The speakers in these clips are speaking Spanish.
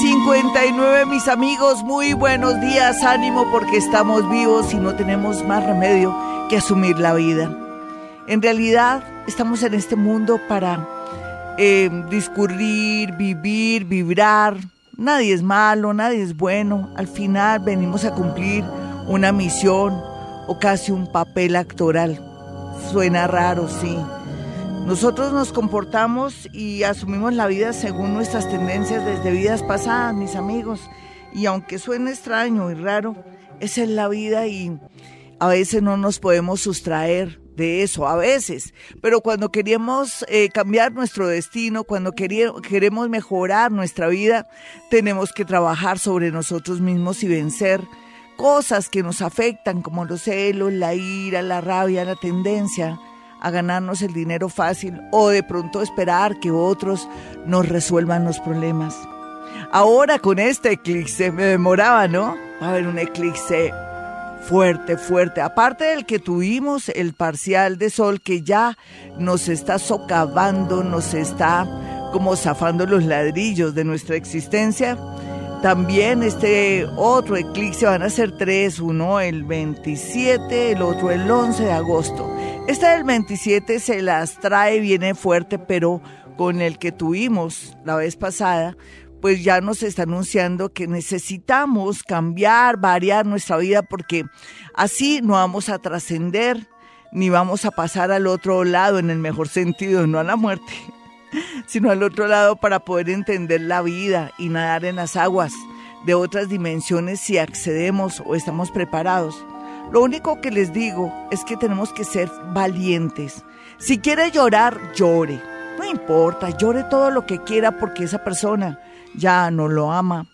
59 mis amigos, muy buenos días, ánimo porque estamos vivos y no tenemos más remedio que asumir la vida. En realidad estamos en este mundo para eh, discurrir, vivir, vibrar. Nadie es malo, nadie es bueno. Al final venimos a cumplir una misión o casi un papel actoral. Suena raro, sí nosotros nos comportamos y asumimos la vida según nuestras tendencias desde vidas pasadas, mis amigos. Y aunque suene extraño y raro, esa es la vida y a veces no nos podemos sustraer de eso, a veces. Pero cuando queremos eh, cambiar nuestro destino, cuando queremos mejorar nuestra vida, tenemos que trabajar sobre nosotros mismos y vencer cosas que nos afectan como los celos, la ira, la rabia, la tendencia a ganarnos el dinero fácil o de pronto esperar que otros nos resuelvan los problemas. Ahora con este eclipse me demoraba, ¿no? Va a haber un eclipse fuerte, fuerte. Aparte del que tuvimos el parcial de sol que ya nos está socavando, nos está como zafando los ladrillos de nuestra existencia. También este otro eclipse van a ser tres, uno el 27, el otro el 11 de agosto. Este del 27 se las trae, viene fuerte, pero con el que tuvimos la vez pasada, pues ya nos está anunciando que necesitamos cambiar, variar nuestra vida, porque así no vamos a trascender ni vamos a pasar al otro lado en el mejor sentido, no a la muerte, sino al otro lado para poder entender la vida y nadar en las aguas de otras dimensiones si accedemos o estamos preparados. Lo único que les digo es que tenemos que ser valientes. Si quiere llorar, llore. No importa, llore todo lo que quiera porque esa persona ya no lo ama,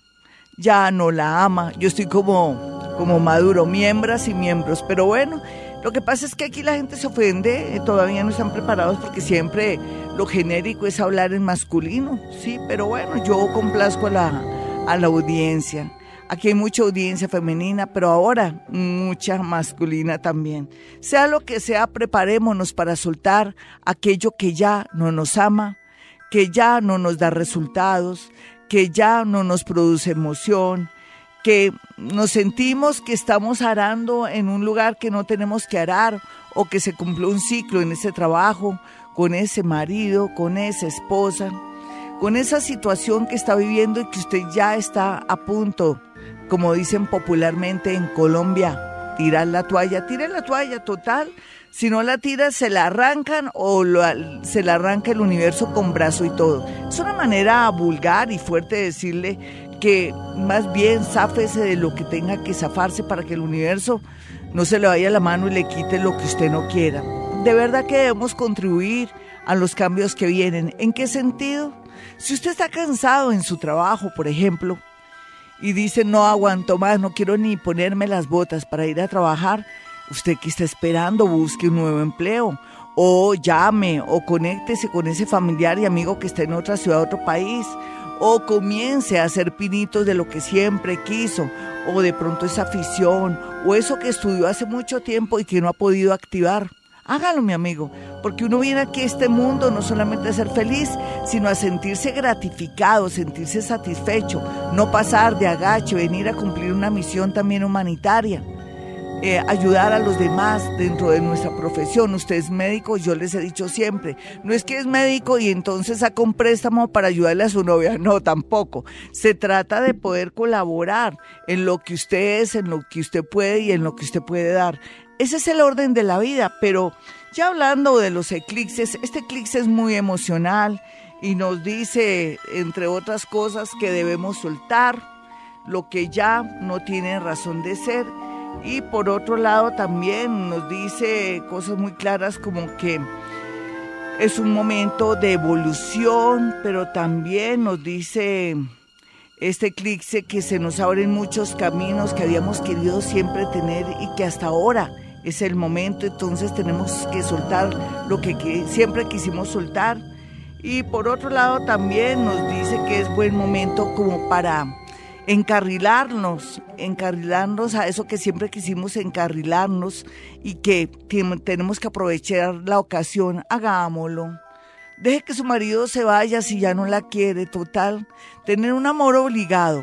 ya no la ama. Yo estoy como, como maduro, miembros y miembros. Pero bueno, lo que pasa es que aquí la gente se ofende, eh, todavía no están preparados porque siempre lo genérico es hablar en masculino. Sí, pero bueno, yo complazco a la, a la audiencia. Aquí hay mucha audiencia femenina, pero ahora mucha masculina también. Sea lo que sea, preparémonos para soltar aquello que ya no nos ama, que ya no nos da resultados, que ya no nos produce emoción, que nos sentimos que estamos arando en un lugar que no tenemos que arar o que se cumplió un ciclo en ese trabajo, con ese marido, con esa esposa, con esa situación que está viviendo y que usted ya está a punto como dicen popularmente en Colombia, tirar la toalla, tire la toalla total. Si no la tira, se la arrancan o se la arranca el universo con brazo y todo. Es una manera vulgar y fuerte de decirle que más bien záfese de lo que tenga que zafarse para que el universo no se le vaya la mano y le quite lo que usted no quiera. De verdad que debemos contribuir a los cambios que vienen. ¿En qué sentido? Si usted está cansado en su trabajo, por ejemplo, y dice no aguanto más, no quiero ni ponerme las botas para ir a trabajar, usted que está esperando busque un nuevo empleo. O llame o conéctese con ese familiar y amigo que está en otra ciudad, otro país. O comience a hacer pinitos de lo que siempre quiso o de pronto esa afición o eso que estudió hace mucho tiempo y que no ha podido activar. Hágalo, mi amigo, porque uno viene aquí a este mundo no solamente a ser feliz, sino a sentirse gratificado, sentirse satisfecho, no pasar de agache, venir a cumplir una misión también humanitaria. Eh, ayudar a los demás dentro de nuestra profesión. Usted es médico, yo les he dicho siempre, no es que es médico y entonces saca un préstamo para ayudarle a su novia, no, tampoco. Se trata de poder colaborar en lo que usted es, en lo que usted puede y en lo que usted puede dar. Ese es el orden de la vida, pero ya hablando de los eclipses, este eclipse es muy emocional y nos dice, entre otras cosas, que debemos soltar lo que ya no tiene razón de ser. Y por otro lado también nos dice cosas muy claras como que Es un momento de evolución, pero también nos dice este eclipse que se nos abren muchos caminos que habíamos querido siempre tener y que hasta ahora es el momento, entonces tenemos que soltar lo que, siempre quisimos soltar. Y por otro lado también nos dice que es buen momento como para encarrilarnos, encarrilarnos a eso que siempre quisimos encarrilarnos y que tenemos que aprovechar la ocasión, hagámoslo. Deje que su marido se vaya si ya no la quiere, total. Tener un amor obligado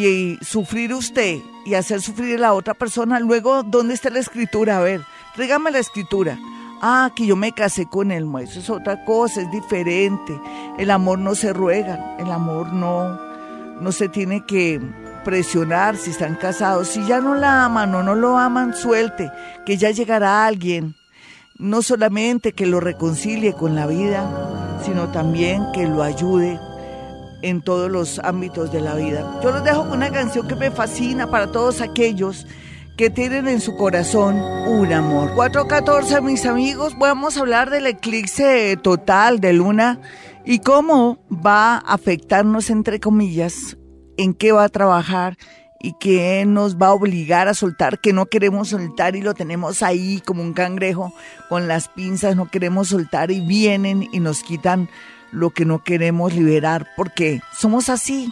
y, sufrir usted y hacer sufrir a la otra persona. Luego, ¿dónde está la escritura? A ver, tráigame la escritura. Ah, que yo me casé con él, eso es otra cosa, es diferente. El amor no se ruega, el amor no, no se tiene que presionar si están casados. Si ya no la aman o no lo aman, suelte, que ya llegará alguien no solamente que lo reconcilie con la vida, sino también que lo ayude en todos los ámbitos de la vida. Yo los dejo con una canción que me fascina para todos aquellos que tienen en su corazón un amor. 414, mis amigos, vamos a hablar del eclipse total de luna y cómo va a afectarnos, entre comillas, en qué va a trabajar y que nos va a obligar a soltar, que no queremos soltar y lo tenemos ahí como un cangrejo con las pinzas, no queremos soltar y vienen y nos quitan lo que no queremos liberar, porque somos así,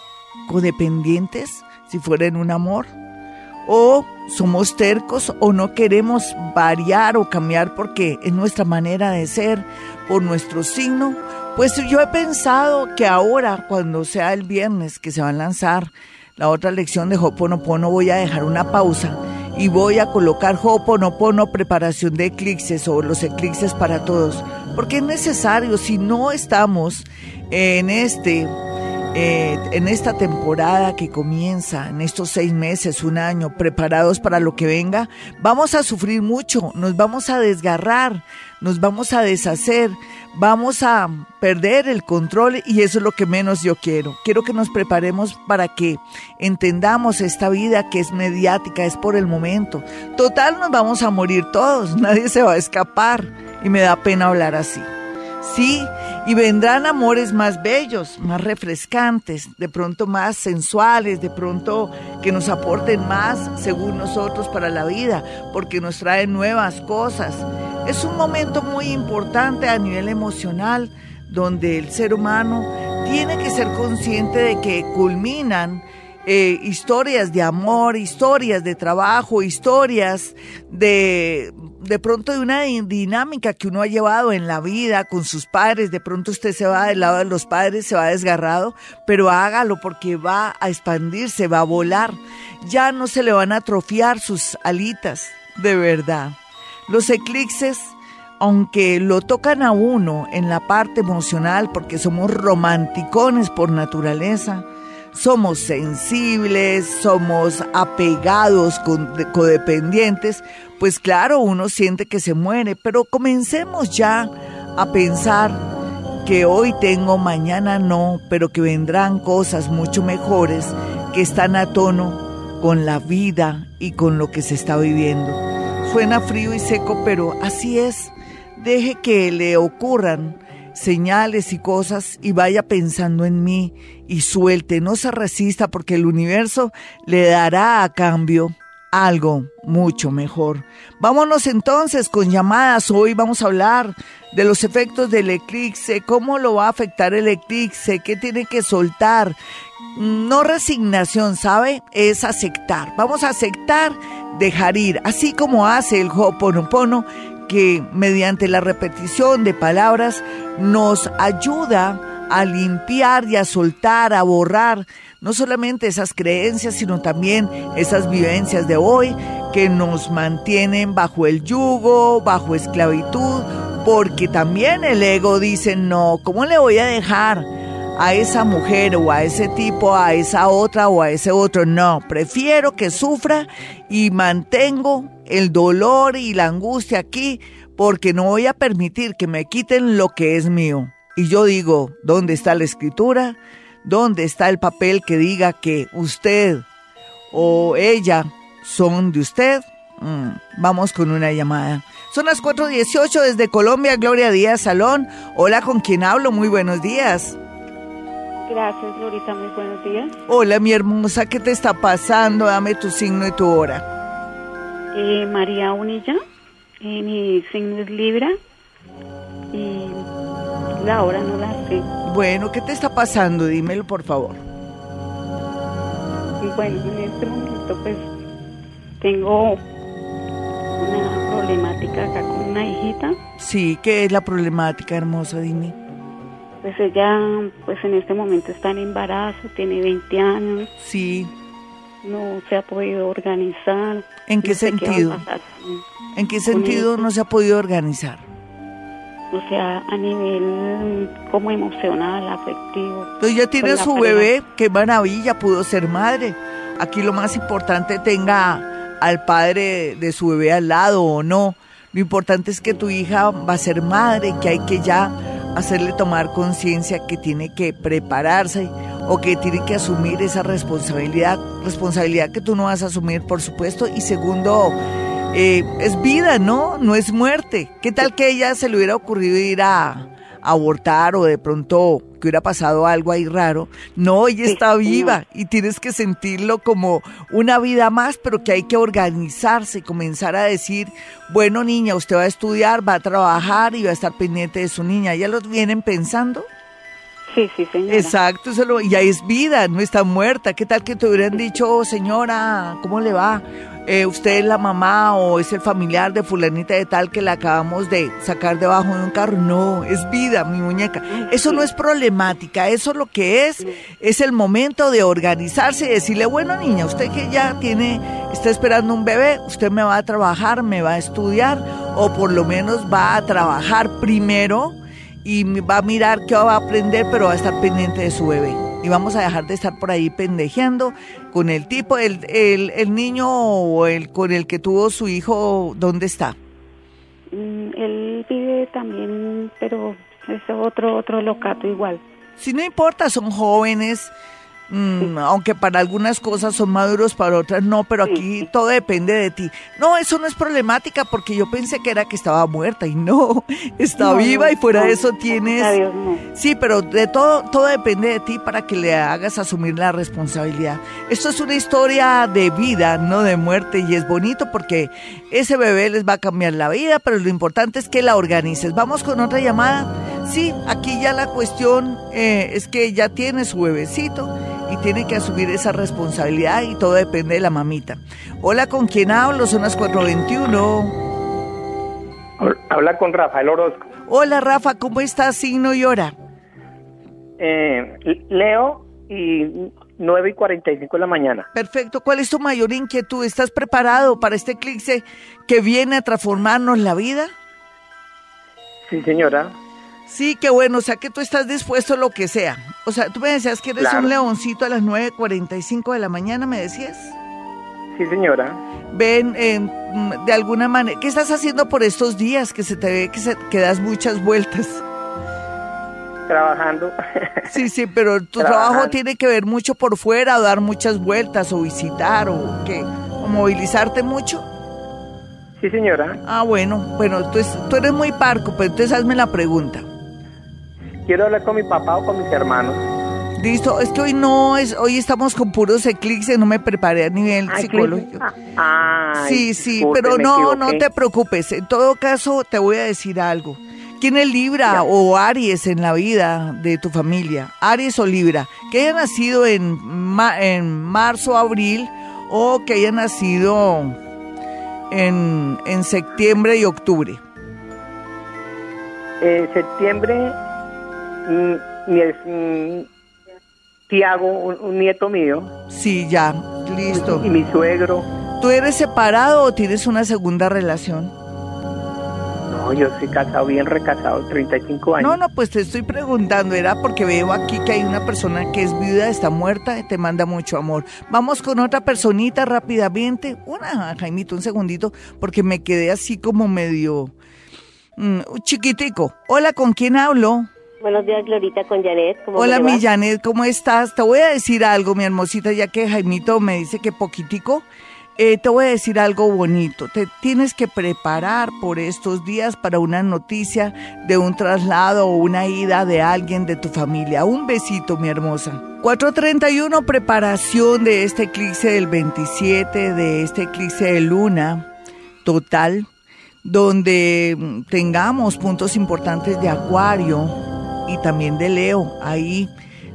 codependientes, si fuera en un amor, o somos tercos o no queremos variar o cambiar porque es nuestra manera de ser, por nuestro signo. Pues yo he pensado que ahora, cuando sea el viernes que se va a lanzar la otra lección de Hoponopono voy a dejar una pausa y voy a colocar Hoponopono preparación de eclipses o los eclipses para todos, porque es necesario, si no estamos en este eh, en esta temporada que comienza, en estos seis meses, un año, preparados para lo que venga, vamos a sufrir mucho, nos vamos a desgarrar, nos vamos a deshacer, vamos a perder el control y eso es lo que menos yo quiero. Quiero que nos preparemos para que entendamos esta vida que es mediática, es por el momento. Total, nos vamos a morir todos, nadie se va a escapar y me da pena hablar así. Sí, y vendrán amores más bellos, más refrescantes, de pronto más sensuales, de pronto que nos aporten más, según nosotros, para la vida, porque nos traen nuevas cosas. Es un momento muy importante a nivel emocional, donde el ser humano tiene que ser consciente de que culminan eh, historias de amor, historias de trabajo, historias de de pronto de una dinámica que uno ha llevado en la vida con sus padres, de pronto usted se va del lado de los padres, se va desgarrado, pero hágalo porque va a expandirse, va a volar. Ya no se le van a atrofiar sus alitas, de verdad. Los eclipses, aunque lo tocan a uno en la parte emocional porque somos romanticones por naturaleza, somos sensibles, somos apegados, codependientes, pues claro, uno siente que se muere, pero comencemos ya a pensar que hoy tengo, mañana no, pero que vendrán cosas mucho mejores que están a tono con la vida y con lo que se está viviendo. Suena frío y seco, pero así es. Deje que le ocurran señales y cosas y vaya pensando en mí y suelte, no se resista porque el universo le dará a cambio algo mucho mejor. Vámonos entonces con llamadas. Hoy vamos a hablar de los efectos del eclipse, cómo lo va a afectar el eclipse, qué tiene que soltar. No resignación, ¿sabe? Es aceptar. Vamos a aceptar, dejar ir, así como hace el Ho'oponopono, que mediante la repetición de palabras nos ayuda a limpiar y a soltar, a borrar no solamente esas creencias, sino también esas vivencias de hoy que nos mantienen bajo el yugo, bajo esclavitud, porque también el ego dice, no, ¿cómo le voy a dejar a esa mujer o a ese tipo, a esa otra o a ese otro? No, prefiero que sufra y mantengo el dolor y la angustia aquí porque no voy a permitir que me quiten lo que es mío. Y yo digo, ¿dónde está la escritura? ¿Dónde está el papel que diga que usted o ella son de usted? Mm, vamos con una llamada. Son las 4.18 desde Colombia, Gloria Díaz Salón. Hola, ¿con quién hablo? Muy buenos días. Gracias, Glorita, muy buenos días. Hola, mi hermosa, ¿qué te está pasando? Dame tu signo y tu hora. Eh, María Unilla, eh, mi signo es Libra y la hora no la sé. Bueno, ¿qué te está pasando? Dímelo, por favor. Bueno, en este momento pues tengo una problemática acá con una hijita. Sí, ¿qué es la problemática, hermosa? Dime. Pues ella, pues en este momento está en embarazo, tiene 20 años. Sí. No se ha podido organizar. ¿En qué sentido? ¿En qué sentido no se ha podido organizar? O sea, a nivel como emocional, afectivo. Entonces ya tiene su bebé, qué maravilla, pudo ser madre. Aquí lo más importante tenga al padre de su bebé al lado o no. Lo importante es que tu hija va a ser madre, que hay que ya hacerle tomar conciencia que tiene que prepararse o que tiene que asumir esa responsabilidad, responsabilidad que tú no vas a asumir, por supuesto. Y segundo, eh, es vida, ¿no? No es muerte. ¿Qué tal que ella se le hubiera ocurrido ir a, abortar o de pronto que hubiera pasado algo ahí raro. No, ella está viva y tienes que sentirlo como una vida más, pero que hay que organizarse y comenzar a decir, bueno niña, usted va a estudiar, va a trabajar y va a estar pendiente de su niña. ¿Ya lo vienen pensando? Sí, sí, señora. Exacto, eso lo, ya es vida, no está muerta. ¿Qué tal que te hubieran dicho, oh, señora, ¿cómo le va? Eh, usted es la mamá o es el familiar de fulanita de tal que la acabamos de sacar debajo de un carro. No, es vida, mi muñeca. Eso no es problemática, eso lo que es es el momento de organizarse y decirle, bueno niña, usted que ya tiene, está esperando un bebé, usted me va a trabajar, me va a estudiar o por lo menos va a trabajar primero y va a mirar qué va a aprender, pero va a estar pendiente de su bebé. Y vamos a dejar de estar por ahí pendejeando con el tipo, el, el, el niño o el con el que tuvo su hijo, ¿dónde está? Mm, él vive también, pero es otro, otro locato igual. Si no importa, son jóvenes, Mm, aunque para algunas cosas son maduros, para otras no, pero aquí todo depende de ti. No, eso no es problemática porque yo pensé que era que estaba muerta y no, está viva y fuera de eso tienes... Sí, pero de todo, todo depende de ti para que le hagas asumir la responsabilidad. Esto es una historia de vida, no de muerte y es bonito porque ese bebé les va a cambiar la vida, pero lo importante es que la organices. Vamos con otra llamada. Sí, aquí ya la cuestión eh, es que ya tiene su bebecito y tiene que asumir esa responsabilidad y todo depende de la mamita. Hola, ¿con quién hablo? Son las 421. Habla con Rafael Orozco. Hola, Rafa, ¿cómo estás? Signo y hora. Eh, Leo y 9 y 45 de la mañana. Perfecto. ¿Cuál es tu mayor inquietud? ¿Estás preparado para este eclipse que viene a transformarnos la vida? Sí, señora. Sí, qué bueno, o sea que tú estás dispuesto a lo que sea. O sea, tú me decías que eres un leoncito a las 9.45 de la mañana, ¿me decías? Sí, señora. Ven, eh, de alguna manera, ¿qué estás haciendo por estos días que se te ve que, se, que das muchas vueltas? Trabajando. Sí, sí, pero tu trabajo tiene que ver mucho por fuera, o dar muchas vueltas, o visitar, o qué, o movilizarte mucho. Sí, señora. Ah, bueno, bueno, tú, tú eres muy parco, pero entonces hazme la pregunta quiero hablar con mi papá o con mis hermanos. Listo, es que hoy no es, hoy estamos con puros eclipses, no me preparé a nivel psicológico. sí, sí, pero no, no te preocupes. En todo caso, te voy a decir algo. ¿Quién es Libra o Aries en la vida de tu familia? Aries o Libra, que haya nacido en, en marzo, abril o que haya nacido en, en septiembre y octubre. Eh, septiembre mi, mi Tiago, un, nieto mío. Sí, ya, listo. Y, mi suegro. ¿Tú eres separado o tienes una segunda relación? No, yo soy casado, bien recasado, 35 años. No, no, pues te estoy preguntando, era porque veo aquí que hay una persona que es viuda, está muerta y te manda mucho amor. Vamos con otra personita rápidamente. Una, Jaimito, un segundito, porque me quedé así como medio mm, chiquitico. Hola, ¿con quién hablo? Buenos días, Glorita, con Janet. Hola, mi Janet, ¿cómo estás? Te voy a decir algo, mi hermosita, ya que Jaimito me dice que poquitico. eh, te voy a decir algo bonito. Te tienes que preparar por estos días para una noticia de un traslado o una ida de alguien de tu familia. Un besito, mi hermosa. 431, preparación de este eclipse del 27, de este eclipse de luna total, donde tengamos puntos importantes de Acuario y también de Leo. Ahí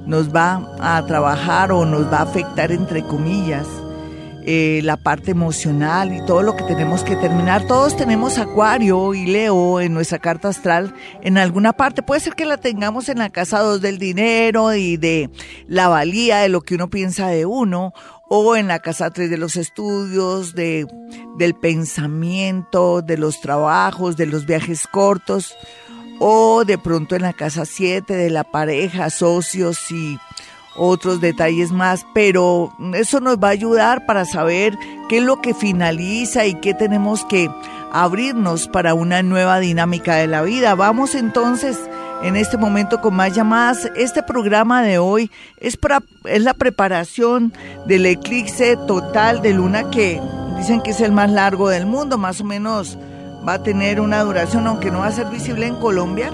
nos va a trabajar o nos va a afectar, entre comillas eh, la parte emocional y todo lo que tenemos que terminar. Todos tenemos Acuario y Leo en nuestra carta astral en alguna parte. Puede ser que la tengamos en la casa 2 del dinero y de la valía de lo que uno piensa de uno, o en la casa 3 de los estudios, de, del pensamiento, de los trabajos, de los viajes cortos, o de pronto en la casa 7 de la pareja, socios y otros detalles más, pero eso nos va a ayudar para saber qué es lo que finaliza y qué tenemos que abrirnos para una nueva dinámica de la vida. Vamos entonces en este momento con más llamadas. Este programa de hoy es, para, es la preparación del eclipse total de luna que dicen que es el más largo del mundo, más o menos va a tener una duración, aunque no va a ser visible en Colombia,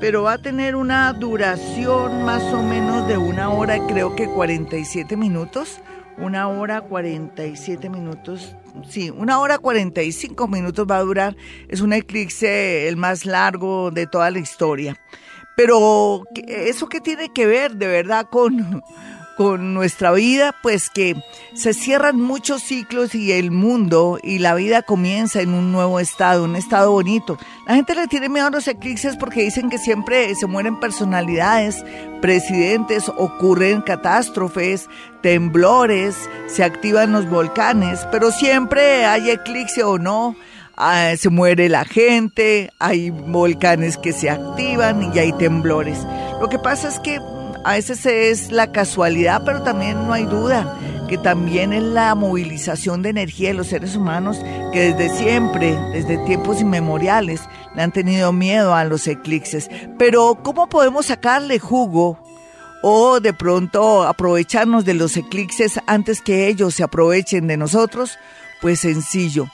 pero va a tener una duración más o menos de una hora, creo que 47 minutos. Una hora 47 minutos, sí, una hora 45 minutos va a durar. Es un eclipse el más largo de toda la historia. Pero eso qué tiene que ver de verdad con, con nuestra vida, pues que se cierran muchos ciclos y el mundo y la vida comienza en un nuevo estado, un estado bonito. La gente le tiene miedo a los eclipses porque dicen que siempre se mueren personalidades, presidentes, ocurren catástrofes, temblores, se activan los volcanes, pero siempre hay eclipse o no. Ah, se muere la gente, hay volcanes que se activan y hay temblores. Lo que pasa es que a veces es la casualidad, pero también no hay duda que también es la movilización de energía de los seres humanos que desde siempre, desde tiempos inmemoriales, le han tenido miedo a los eclipses. Pero ¿cómo podemos sacarle jugo o de pronto aprovecharnos de los eclipses antes que ellos se aprovechen de nosotros? Pues sencillo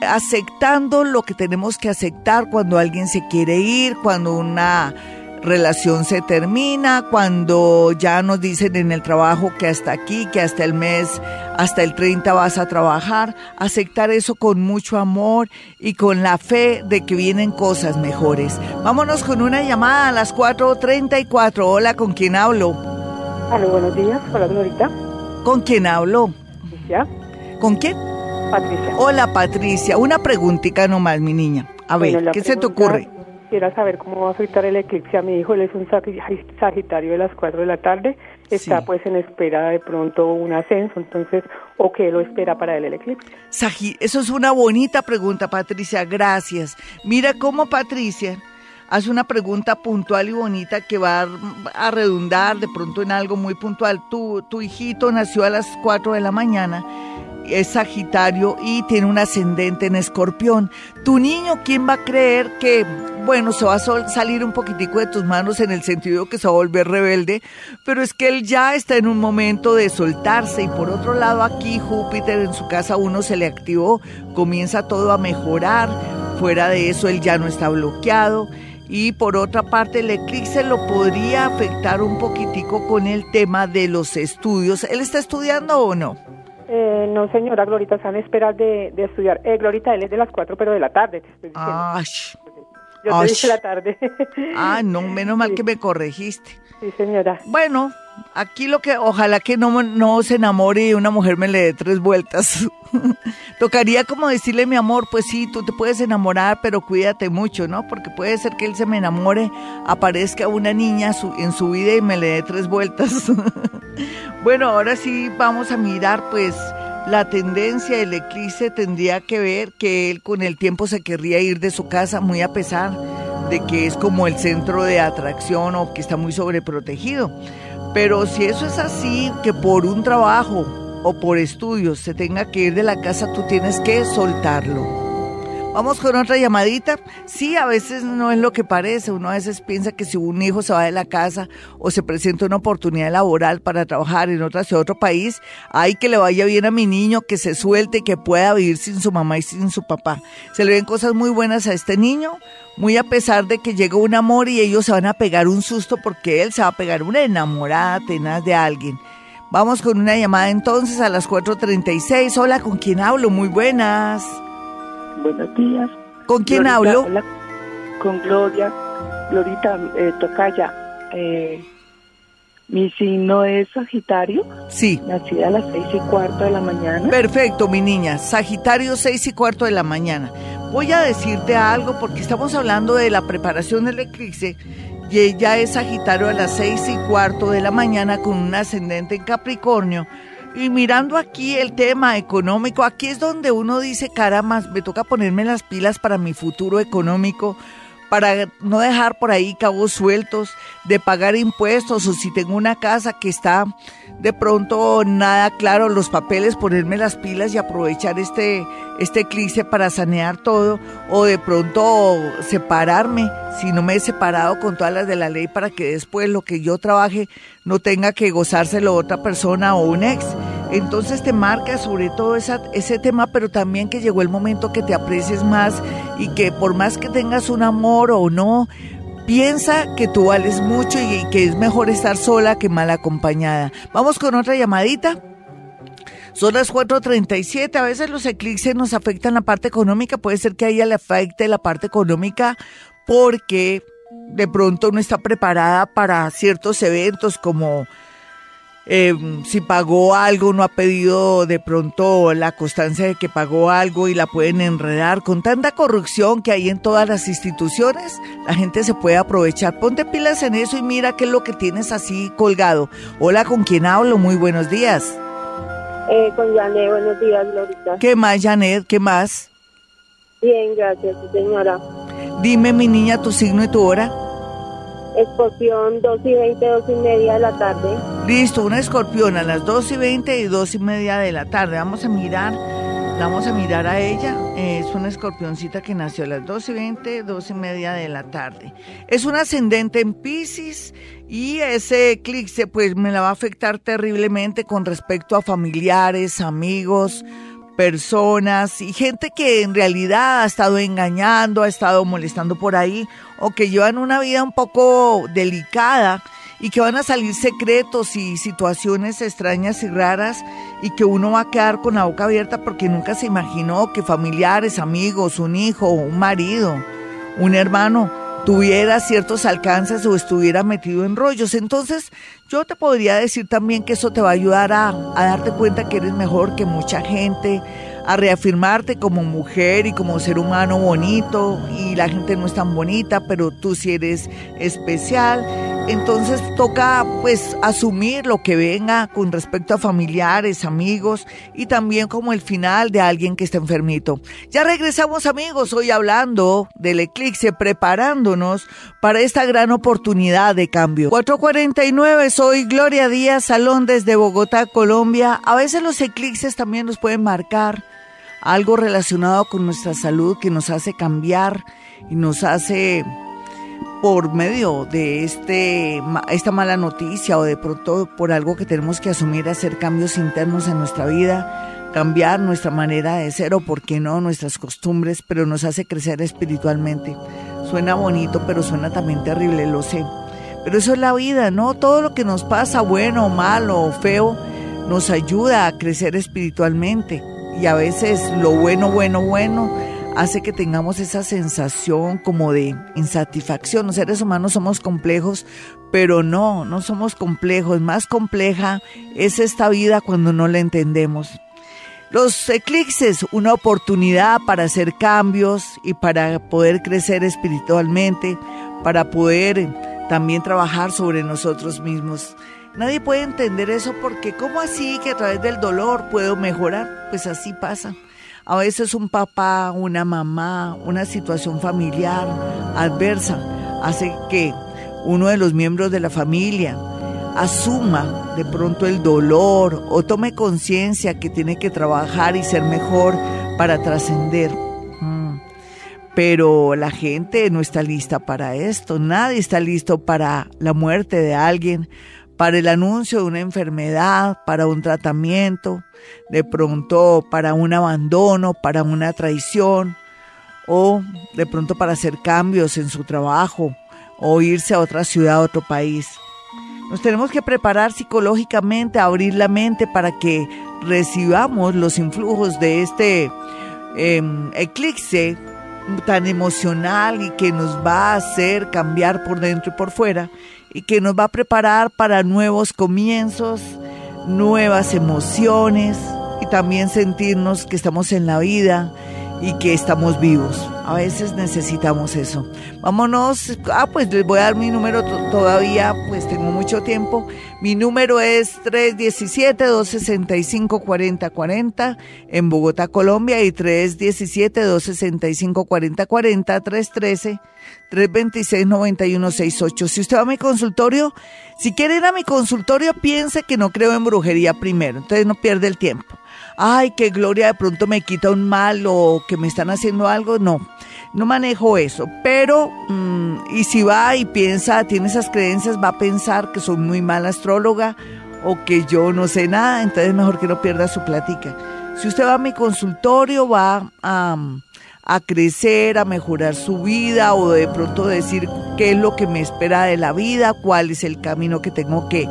aceptando lo que tenemos que aceptar cuando alguien se quiere ir, cuando una relación se termina, cuando ya nos dicen en el trabajo que hasta aquí, que hasta el mes, hasta el 30 vas a trabajar, aceptar eso con mucho amor y con la fe de que vienen cosas mejores. Vámonos con una llamada a las 4.34. Hola, ¿con quién hablo? Hola, buenos días. Hola, Glorita. ¿Con quién hablo? Patricia. ¿Con quién? Patricia. Hola, Patricia. Una preguntita nomás, mi niña. A ver, ¿qué se te ocurre? Quisiera saber cómo va a afectar el eclipse a mi hijo. Él es un sagitario de las 4 de la tarde. Está pues en espera de pronto un ascenso, entonces, ¿o qué lo espera para él el eclipse? eso es una bonita pregunta, Patricia. Gracias. Mira cómo Patricia hace una pregunta puntual y bonita que va a redundar de pronto en algo muy puntual. Tu, tu hijito nació a las 4 de la mañana es Sagitario y tiene un ascendente en Escorpión. Tu niño, ¿quién va a creer que, bueno, se va a salir un poquitico de tus manos en el sentido que se va a volver rebelde? Pero es que él ya está en un momento de soltarse y por otro lado aquí Júpiter en su casa uno se le activó, comienza todo a mejorar, fuera de eso él ya no está bloqueado. Y por otra parte, el eclipse lo podría afectar un poquitico con el tema de los estudios. ¿Él está estudiando o no? Eh, no, señora Glorita, están en espera de, estudiar. Eh, Glorita, él es de las 4, pero de la tarde, te estoy diciendo. Yo te dije la tarde. ah, no, menos mal que me corregiste. Sí, señora. Bueno, aquí lo que, ojalá que no, no se enamore y una mujer me le dé tres vueltas. Tocaría como decirle, mi amor, pues sí, tú te puedes enamorar, pero cuídate mucho, ¿no? Porque puede ser que él se me enamore, aparezca una niña en su vida y me le dé tres vueltas. bueno, ahora sí vamos a mirar, pues, la tendencia del eclipse tendría que ver que él con el tiempo se querría ir de su casa, muy a pesar de que es como el centro de atracción o que está muy sobreprotegido. Pero si eso es así, que por un trabajo o por estudios se tenga que ir de la casa, tú tienes que soltarlo. Vamos con otra llamadita. Sí, a veces no es lo que parece. Uno a veces piensa que si un hijo se va de la casa o se presenta una oportunidad laboral para trabajar en otra otro país, hay que le vaya bien a mi niño, que se suelte, que pueda vivir sin su mamá y sin su papá. Se le ven cosas muy buenas a este niño, muy a pesar de que llega un amor y ellos se van a pegar un susto porque él se va a pegar una enamorada tenaz de alguien. Vamos con una llamada entonces a las 4.36. Hola, ¿con quién hablo? Muy buenas. Buenos días. ¿Con quién hablo? con Gloria. Glorita eh, Tocaya. Eh, mi signo es Sagitario. Sí. Nacida a las seis y cuarto de la mañana. Perfecto, mi niña. Sagitario, seis y cuarto de la mañana. Voy a decirte algo porque estamos hablando de la preparación del eclipse y ella es Sagitario a las seis y cuarto de la mañana con un ascendente en Capricornio. Y mirando aquí el tema económico, aquí es donde uno dice, caramba, me toca ponerme las pilas para mi futuro económico, para no dejar por ahí cabos sueltos de pagar impuestos o si tengo una casa que está de pronto nada claro los papeles, ponerme las pilas y aprovechar este, este eclipse para sanear todo o de pronto separarme si no me he separado con todas las de la ley para que después lo que yo trabaje no tenga que gozárselo otra persona o un ex. Entonces te marca sobre todo esa, ese tema, pero también que llegó el momento que te aprecies más y que por más que tengas un amor o no, piensa que tú vales mucho y que es mejor estar sola que mal acompañada. Vamos con otra llamadita. Son las 4.37, a veces los eclipses nos afectan la parte económica, puede ser que a ella le afecte la parte económica porque de pronto no está preparada para ciertos eventos como eh, si pagó algo, no ha pedido de pronto la constancia de que pagó algo y la pueden enredar. Con tanta corrupción que hay en todas las instituciones, la gente se puede aprovechar. Ponte pilas en eso y mira qué es lo que tienes así colgado. Hola, ¿con quién hablo? Muy buenos días. Eh, con Janet, buenos días, Lorita. ¿Qué más, Janet? ¿Qué más? Bien, gracias, señora. Dime, mi niña, tu signo y tu hora. Escorpión, 2 y 20, 2 y media de la tarde. Listo, una escorpión a las 2 y 20 y 2 y media de la tarde. Vamos a mirar, vamos a mirar a ella. Es una escorpioncita que nació a las 2 y 20, 2 y media de la tarde. Es un ascendente en Pisces y ese eclipse pues me la va a afectar terriblemente con respecto a familiares, amigos, personas y gente que en realidad ha estado engañando, ha estado molestando por ahí o que llevan una vida un poco delicada y que van a salir secretos y situaciones extrañas y raras y que uno va a quedar con la boca abierta porque nunca se imaginó que familiares, amigos, un hijo, un marido, un hermano tuviera ciertos alcances o estuviera metido en rollos. Entonces, yo te podría decir también que eso te va a ayudar a, a, darte cuenta que eres mejor que mucha gente, a reafirmarte como mujer y como ser humano bonito y la gente no es tan bonita, pero tú sí eres especial. Entonces toca pues asumir lo que venga con respecto a familiares, amigos y también como el final de alguien que está enfermito. Ya regresamos amigos, hoy hablando del eclipse, preparándonos para esta gran oportunidad de cambio. 449, soy Gloria Díaz Salón desde Bogotá, Colombia. A veces los eclipses también nos pueden marcar algo relacionado con nuestra salud que nos hace cambiar y nos hace por medio de este, esta mala noticia o de pronto por algo que tenemos que asumir, hacer cambios internos en nuestra vida, cambiar nuestra manera de ser o, por qué no, nuestras costumbres, pero nos hace crecer espiritualmente. Suena bonito, pero suena también terrible, lo sé. Pero eso es la vida, ¿no? Todo lo que nos pasa, bueno, malo o feo, nos ayuda a crecer espiritualmente y a veces lo bueno, bueno, bueno hace que tengamos esa sensación como de insatisfacción. Los seres humanos somos complejos, pero no, no somos complejos. Más compleja es esta vida cuando no la entendemos. Los eclipses, una oportunidad para hacer cambios y para poder crecer espiritualmente, para poder también trabajar sobre nosotros mismos. Nadie puede entender eso porque ¿cómo así que a través del dolor puedo mejorar? Pues así pasa. A veces un papá, una mamá, una situación familiar adversa hace que uno de los miembros de la familia asuma de pronto el dolor o tome conciencia que tiene que trabajar y ser mejor para trascender. Mm. pero la gente no está lista para esto, nadie está listo para la muerte de alguien, para el anuncio de una enfermedad, para un tratamiento, de pronto para un abandono, para una traición, o de pronto para hacer cambios en su trabajo, o irse a otra ciudad, a otro país. Nos tenemos que preparar psicológicamente, abrir la mente para que recibamos los influjos de este em, eclipse tan emocional y que nos va a hacer cambiar por dentro y por fuera y que nos va a preparar para nuevos comienzos, nuevas emociones y también sentirnos que estamos en la vida y que estamos vivos. A veces necesitamos eso. Vámonos. Ah, pues les voy a dar mi número todavía, pues tengo mucho tiempo. Mi número es 317-265-4040 en Bogotá, Colombia y 317-265-4040, 313-326-9168. Si usted va a mi consultorio, si quiere ir a mi consultorio, piense que no creo en brujería primero, entonces no pierde el tiempo ay, que Gloria de pronto me quita un mal o que me están haciendo algo, no, no manejo eso, pero mm, y si va y piensa, tiene esas creencias, va a pensar que soy muy mala astróloga o que yo no sé nada, entonces mejor que no pierda su plática. Si usted va a mi consultorio, va a, a crecer, a mejorar su vida o de pronto decir qué es lo que me espera de la vida, cuál es el camino que tengo que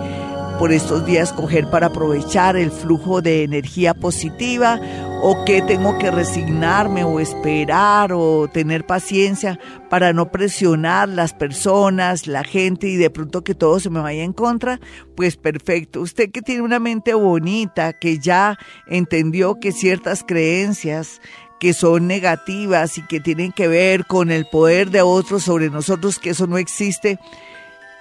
por estos días coger para aprovechar el flujo de energía positiva o que tengo que resignarme o esperar o tener paciencia para no presionar las personas, la gente y de pronto que todo se me vaya en contra, pues perfecto. Usted que tiene una mente bonita, que ya entendió que ciertas creencias que son negativas y que tienen que ver con el poder de otros sobre nosotros, que eso no existe,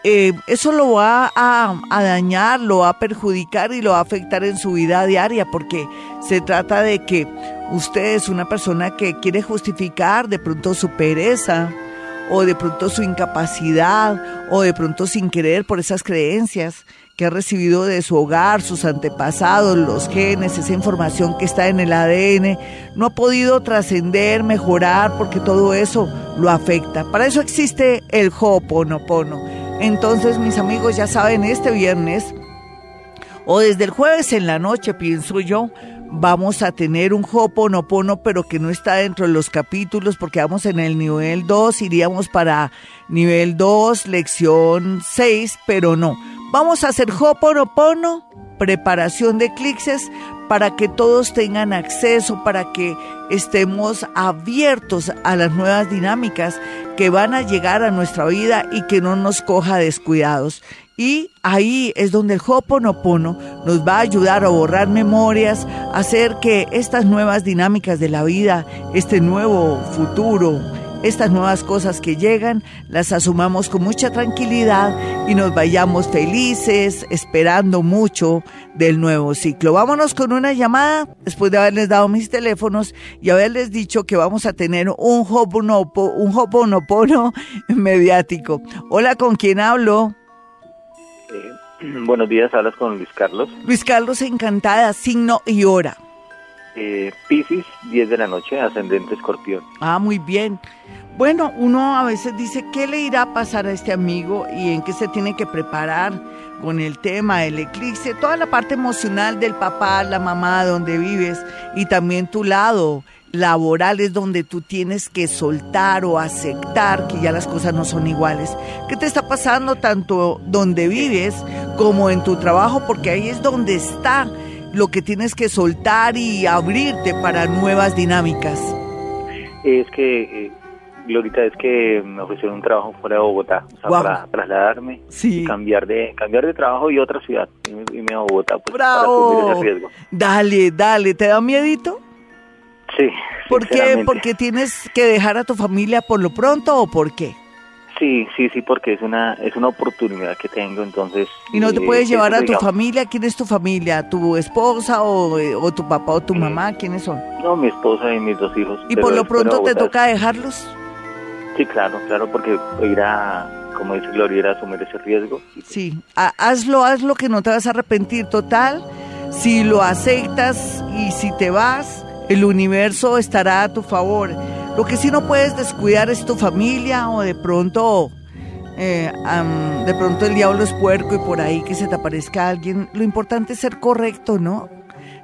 eh, eso lo va a, dañar, lo va a perjudicar y lo va a afectar en su vida diaria, porque se trata de que usted es una persona que quiere justificar de pronto su pereza o de pronto su incapacidad o de pronto sin querer por esas creencias que ha recibido de su hogar, sus antepasados, los genes, esa información que está en el ADN, no ha podido trascender, mejorar, porque todo eso lo afecta. Para eso existe el Ho'oponopono entonces, mis amigos, ya saben, este viernes o desde el jueves en la noche, pienso yo, vamos a tener un Hoponopono, pero que no está dentro de los capítulos porque vamos en el nivel 2, iríamos para nivel 2, lección 6, pero no. Vamos a hacer Hoponopono, preparación de eclipses, para que todos tengan acceso, para que estemos abiertos a las nuevas dinámicas que van a llegar a nuestra vida y que no nos coja descuidados. Y ahí es donde el Hoponopono nos va a ayudar a borrar memorias, hacer que estas nuevas dinámicas de la vida, este nuevo futuro, estas nuevas cosas que llegan las asumamos con mucha tranquilidad y nos vayamos felices, esperando mucho del nuevo ciclo. Vámonos con una llamada después de haberles dado mis teléfonos y haberles dicho que vamos a tener un hoponopono, un hoponopono mediático. Hola, ¿con quién hablo? Eh, buenos días, hablas con Luis Carlos. Luis Carlos, encantada, signo y hora. Eh, Piscis, 10 de la noche, ascendente escorpión. Ah, muy bien. Bueno, uno a veces dice, ¿qué le irá a pasar a este amigo y en qué se tiene que preparar con el tema del eclipse? Toda la parte emocional del papá, la mamá, donde vives y también tu lado laboral es donde tú tienes que soltar o aceptar que ya las cosas no son iguales. ¿Qué te está pasando tanto donde vives como en tu trabajo? Porque ahí es donde está lo que tienes que soltar y abrirte para nuevas dinámicas? Es que, eh, Glorita, es que me ofrecieron un trabajo fuera de Bogotá, o sea, para trasladarme y cambiar de, cambiar de trabajo y otra ciudad, y irme a Bogotá, pues, para ese riesgo. Dale, dale, ¿te da miedito? Sí. ¿Por qué? ¿Porque tienes que dejar a tu familia por lo pronto o por qué? Sí, sí, sí, porque es una es una oportunidad que tengo, entonces... ¿Y no te puedes eh, llevar a tu familia? ¿Quién es tu familia? ¿Tu esposa o, eh, o tu papá o tu mamá? ¿Quiénes son? No, mi esposa y mis dos hijos. ¿Y por lo pronto te toca dejarlos? Sí, claro, claro, porque ir a, como dice Gloria, ir a asumir ese riesgo. Sí, hazlo, hazlo que no te vas a arrepentir total. Si lo aceptas y si te vas, el universo estará a tu favor Lo que sí no puedes descuidar es tu familia o de pronto eh, de pronto el diablo es puerco y por ahí que se te aparezca alguien. Lo importante es ser correcto, ¿no?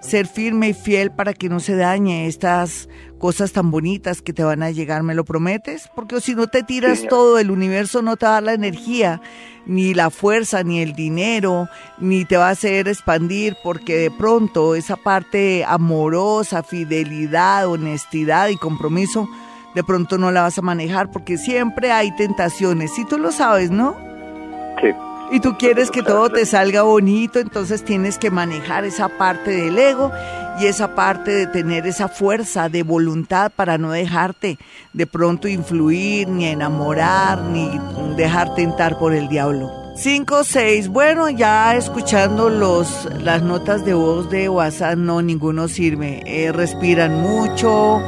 Ser firme y fiel para que no se dañe estas cosas tan bonitas que te van a llegar, ¿me lo prometes? Porque si no te tiras todo, el universo no te va a dar la energía, ni la fuerza, ni el dinero, ni te va a hacer expandir, porque de pronto esa parte amorosa, fidelidad, honestidad y compromiso, de pronto no la vas a manejar, porque siempre hay tentaciones, si tú lo sabes, ¿no? Sí. Y tú quieres que todo te salga bonito, entonces tienes que manejar esa parte del ego y esa parte de tener esa fuerza de voluntad para no dejarte de pronto influir, ni enamorar, ni dejar tentar por el diablo. 5, 6, bueno, ya escuchando los, las notas de voz de WhatsApp, no, ninguno sirve. Eh, respiran mucho,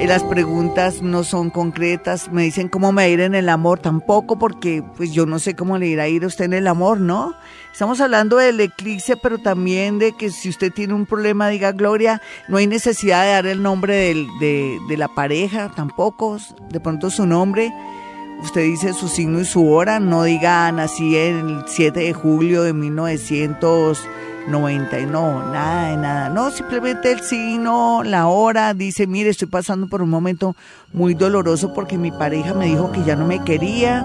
eh, las preguntas no son concretas, me dicen cómo me ir en el amor, tampoco porque pues yo no sé cómo le irá a ir a usted en el amor, ¿no? Estamos hablando del eclipse, pero también de que si usted tiene un problema, diga Gloria, no hay necesidad de dar el nombre de, la pareja, tampoco, de pronto su nombre. Usted dice su signo y su hora, no diga nací el 7 de julio de 1900 90 y no, nada de nada. No, simplemente el signo, la hora, dice, mire, estoy pasando por un momento muy doloroso porque mi pareja me dijo que ya no me quería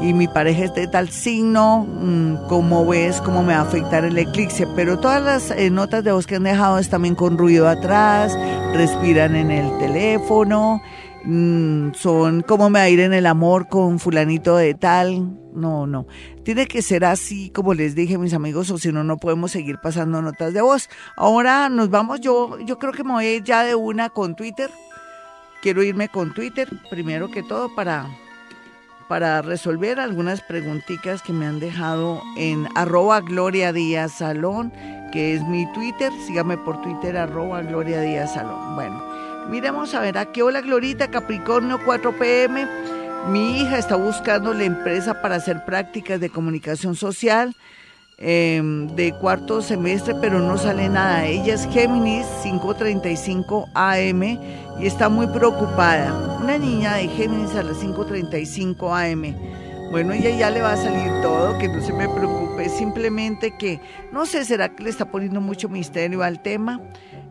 y mi pareja es de tal signo, mm, ¿cómo ves cómo me va a afectar el eclipse? Pero todas las eh, notas de voz que han dejado es también con ruido atrás, respiran en el teléfono, mm, son cómo me va a ir en el amor con fulanito de tal, no, no. Tiene que ser así, como les dije, mis amigos, o si no, no podemos seguir pasando notas de voz. Ahora nos vamos, yo, yo creo que me voy ya de una con Twitter. Quiero irme con Twitter, primero que todo, para, para resolver algunas preguntitas que me han dejado en arroba Gloria Díaz Salón, que es mi Twitter. Sígame por Twitter, arroba Gloria Díaz Salón. Bueno, miremos a ver, aquí hola Glorita, Capricornio 4 pm. Mi hija está buscando la empresa para hacer prácticas de comunicación social em, de cuarto semestre, pero no sale nada. Ella es Géminis 535 AM y está muy preocupada. Una niña de Géminis a las 535 AM. Bueno, ella ya le va a salir todo, que no se me preocupe, simplemente que, no sé, ¿será que le está poniendo mucho misterio al tema?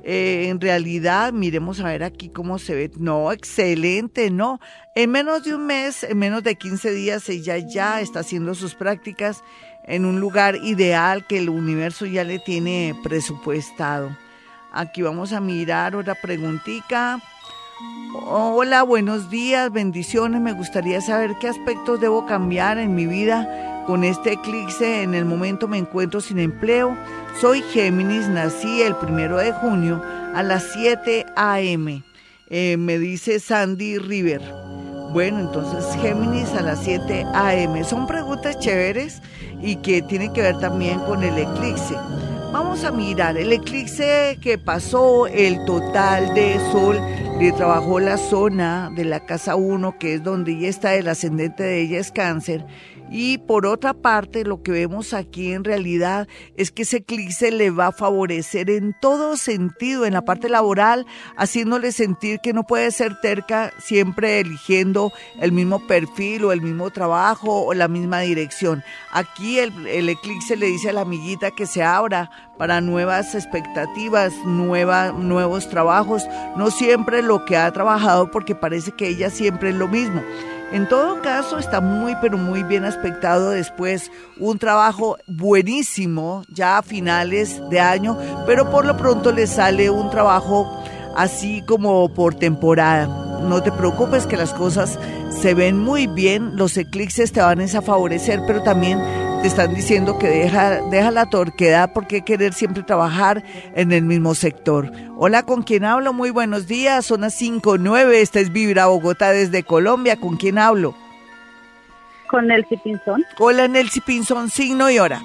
Eh, en realidad, miremos a ver aquí cómo se ve. No, excelente, no. En menos de un mes, en menos de 15 días, ella ya está haciendo sus prácticas en un lugar ideal que el universo ya le tiene presupuestado. Aquí vamos a mirar otra preguntita. Hola, buenos días, bendiciones. Me gustaría saber qué aspectos debo cambiar en mi vida con este eclipse. En el momento me encuentro sin empleo. Soy Géminis, nací el primero de junio a las 7 a.m. Eh, me dice Sandy River. Bueno, entonces Géminis a las 7 a.m. Son preguntas chéveres y que tienen que ver también con el eclipse. Vamos a mirar el eclipse que pasó, el total de sol, le trabajó la zona de la casa 1, que es donde ella está, el ascendente de ella es cáncer, y por otra parte, lo que vemos aquí en realidad es que ese eclipse le va a favorecer en todo sentido, en la parte laboral, haciéndole sentir que no puede ser terca siempre eligiendo el mismo perfil o el mismo trabajo o la misma dirección. Aquí el, el eclipse le dice a la amiguita que se abra para nuevas expectativas, nuevos trabajos, no siempre lo que ha trabajado porque parece que ella siempre es lo mismo. En todo caso, está muy, pero muy bien aspectado después un trabajo buenísimo ya a finales de año, pero por lo pronto le sale un trabajo así como por temporada. No te preocupes que las cosas se ven muy bien, los eclipses te van a favorecer, pero también te están diciendo que deja, deja la torquedad porque querer siempre trabajar en el mismo sector. Hola, ¿con quién hablo? Muy buenos días, son las 5.9, esta es Vibra Bogotá desde Colombia, ¿con quién hablo? Con Nelcy Pinzón. Hola, Nelcy Pinzón, signo y hora.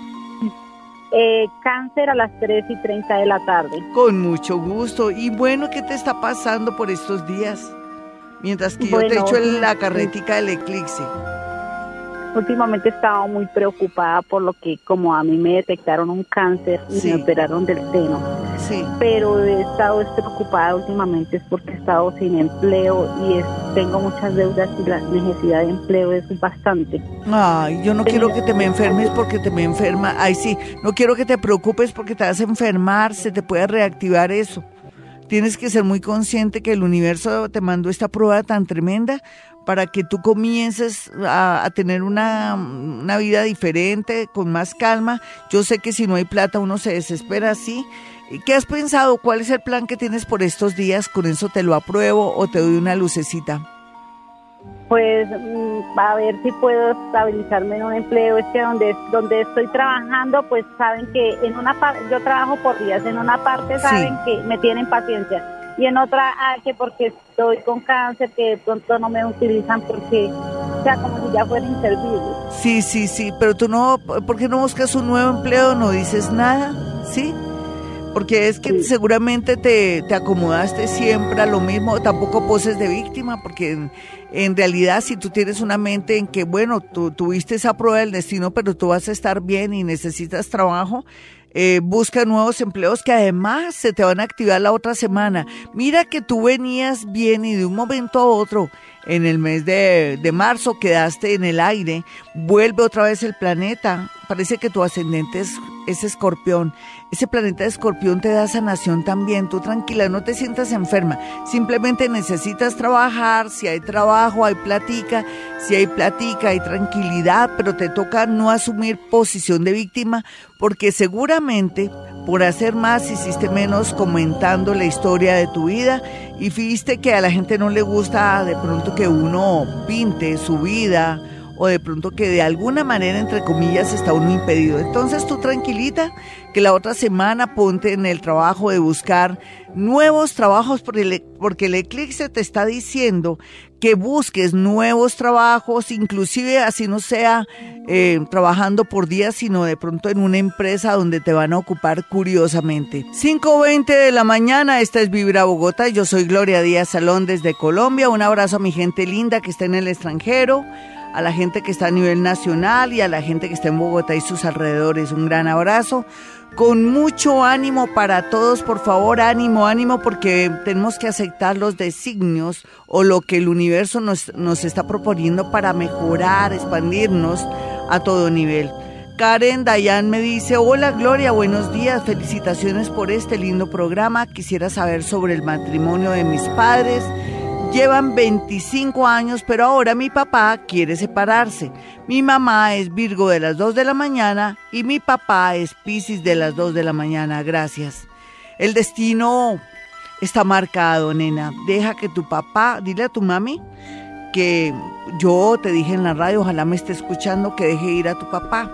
Eh, cáncer a las 3 y 30 de la tarde. Con mucho gusto. Y bueno, ¿qué te está pasando por estos días? Mientras que yo te echo la carretica del eclipse. Últimamente he estado muy preocupada por lo que como a mí me detectaron un cáncer y me operaron del seno. Sí. Pero he estado preocupada últimamente es porque he estado sin empleo y tengo muchas deudas y la necesidad de empleo es bastante. Ay, yo no quiero que te me enfermes porque te me enferma. Ay, sí, no quiero que te preocupes porque te vas a enfermar, se te puede reactivar eso. Tienes que ser muy consciente que el universo te mandó esta prueba tan tremenda para que tú comiences a, tener una, una, vida diferente, con más calma. Yo sé que si no hay plata uno se desespera así. ¿Qué has pensado? ¿Cuál es el plan que tienes por estos días? ¿Con eso te lo apruebo o te doy una lucecita? Pues mm, a ver si puedo estabilizarme en un empleo. Es que donde, donde estoy trabajando, pues saben que en una yo trabajo por días, en una parte saben que me tienen paciencia y en otra ah, que porque estoy con cáncer que de pronto no me utilizan porque o sea como si ya fuera inservible. Sí sí sí pero tú no ¿por qué no buscas un nuevo empleo no dices nada sí porque es que seguramente te, te, acomodaste siempre a lo mismo, tampoco poses de víctima, porque en, en, realidad si tú tienes una mente en que, bueno, tú tuviste esa prueba del destino, pero tú vas a estar bien y necesitas trabajo, eh, busca nuevos empleos que además se te van a activar la otra semana. Mira que tú venías bien y de un momento a otro, en el mes de, de marzo, quedaste en el aire, vuelve otra vez el planeta. Parece que tu ascendente es, es escorpión. Ese planeta escorpión te da sanación también. Tú tranquila, no te sientas enferma. Simplemente necesitas trabajar. Si hay trabajo, hay platica. Si hay platica, hay tranquilidad. Pero te toca no asumir posición de víctima porque seguramente por hacer más hiciste menos comentando la historia de tu vida y viste que a la gente no le gusta de pronto que uno pinte su vida o de pronto que de alguna manera, entre comillas, está uno impedido. Entonces tú tranquilita, que la otra semana ponte en el trabajo de buscar nuevos trabajos, porque el eclipse te está diciendo que busques nuevos trabajos, inclusive así no sea eh, trabajando por día, sino de pronto en una empresa donde te van a ocupar curiosamente. 5.20 de la mañana, esta es Vibra Bogotá, yo soy Gloria Díaz Salón desde Colombia, un abrazo a mi gente linda que está en el extranjero a la gente que está a nivel nacional y a la gente que está en Bogotá y sus alrededores. Un gran abrazo con mucho ánimo para todos, por favor, ánimo, ánimo, porque tenemos que aceptar los designios o lo que el universo nos, nos está proponiendo para mejorar, expandirnos a todo nivel. Karen Dayan me dice, hola Gloria, buenos días, felicitaciones por este lindo programa. Quisiera saber sobre el matrimonio de mis padres Llevan 25 años, pero ahora mi papá quiere separarse. Mi mamá es Virgo de las 2 de la mañana y mi papá es Piscis de las 2 de la mañana. Gracias. El destino está marcado, nena. Deja que tu papá, dile a tu mami que yo te dije en la radio, ojalá me esté escuchando, que deje ir a tu papá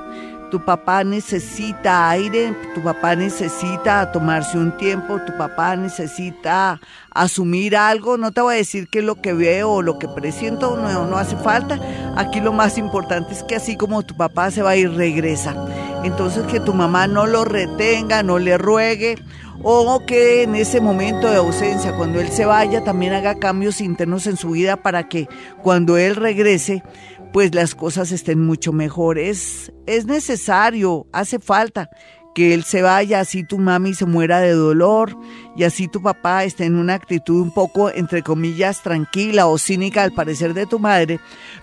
tu papá necesita aire, tu papá necesita tomarse un tiempo, tu papá necesita asumir algo. No te voy a decir que lo que veo o lo que presiento no, no hace falta. Aquí lo más importante es que así como tu papá se va y regresa. Entonces que tu mamá no lo retenga, no le ruegue o que en ese momento de ausencia, cuando él se vaya, también haga cambios internos en su vida para que cuando él regrese pues las cosas estén mucho mejores. Es, necesario, hace falta que él se vaya, así tu mami se muera de dolor y así tu papá esté en una actitud un poco, entre comillas, tranquila o cínica al parecer de tu madre,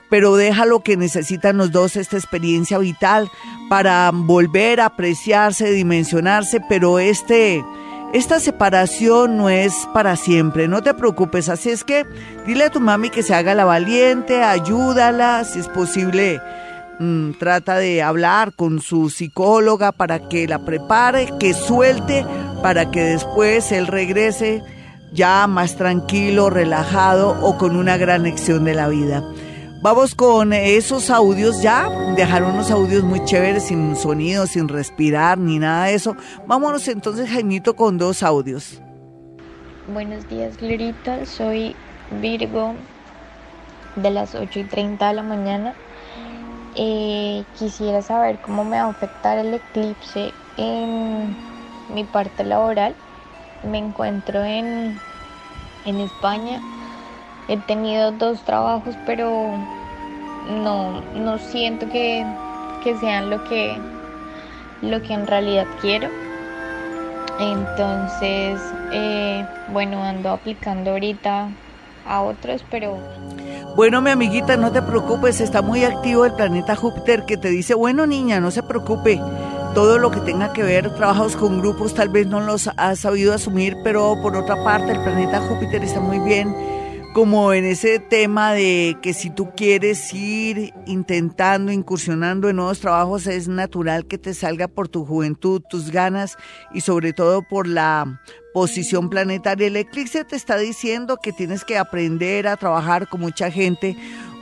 pero deja lo que necesitan los dos, esta experiencia vital para volver a apreciarse, dimensionarse, pero este esta separación no es para siempre, no te preocupes, así es que dile a tu mami que se haga la valiente, ayúdala, si es posible, mm, trata de hablar con su psicóloga para que la prepare, que suelte, para que después él regrese ya más tranquilo, relajado o con una gran lección de la vida. Vamos con esos audios ya. Dejaron unos audios muy chéveres, sin sonido, sin respirar, ni nada de eso. Vámonos entonces, Jaimito, con dos audios. Buenos días, Glorita. Soy Virgo de las 8 y 30 de la mañana. Eh, quisiera saber cómo me va a afectar el eclipse en mi parte laboral. Me encuentro en, en España He tenido dos trabajos, pero no, no siento que, que sean lo que, lo que en realidad quiero. Entonces, eh, bueno, ando aplicando ahorita a otros, pero... Bueno, mi amiguita, no te preocupes, está muy activo el planeta Júpiter que te dice, bueno, niña, no se preocupe, todo lo que tenga que ver, trabajos con grupos, tal vez no los has sabido asumir, pero por otra parte, el planeta Júpiter está muy bien como en ese tema de que si tú quieres ir intentando, incursionando en nuevos trabajos, es natural que te salga por tu juventud, tus ganas y sobre todo por la posición planetaria. El eclipse te está diciendo que tienes que aprender a trabajar con mucha gente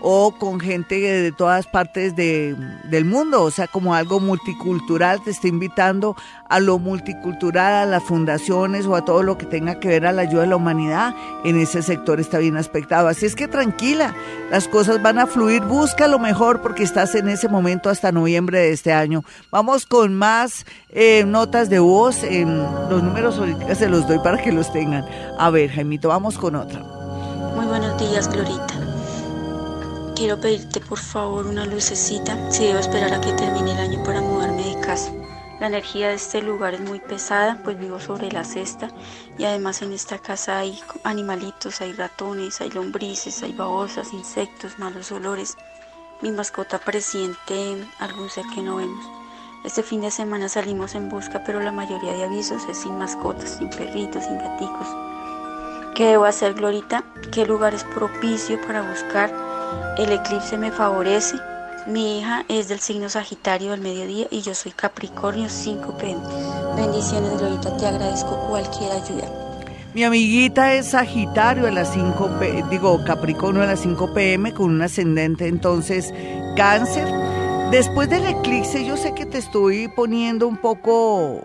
o con gente de todas partes de, del mundo, o sea, como algo multicultural, te está invitando a lo multicultural, a las fundaciones o a todo lo que tenga que ver a la ayuda de la humanidad, en ese sector está bien aspectado. Así es que tranquila, las cosas van a fluir, busca lo mejor porque estás en ese momento hasta noviembre de este año. Vamos con más eh, notas de voz, en los números ahorita se los doy para que los tengan. A ver, Jaimito, vamos con otra. Muy buenos días, Glorita. Quiero pedirte por favor una lucecita si debo esperar a que termine el año para mudarme de casa. La energía de este lugar es muy pesada, pues vivo sobre la cesta y además en esta casa hay animalitos, hay ratones, hay lombrices, hay babosas, insectos, malos olores. Mi mascota presiente algún ser que no vemos. Este fin de semana salimos en busca, pero la mayoría de avisos es sin mascotas, sin perritos, sin gaticos. ¿Qué debo hacer, Glorita? ¿Qué lugar es propicio para buscar? El eclipse me favorece. Mi hija es del signo Sagitario del mediodía y yo soy Capricornio 5 pm. Bendiciones, Glorita, te agradezco cualquier ayuda. Mi amiguita es Sagitario a las 5 p digo Capricornio a las 5 pm con un ascendente entonces Cáncer. Después del eclipse yo sé que te estoy poniendo un poco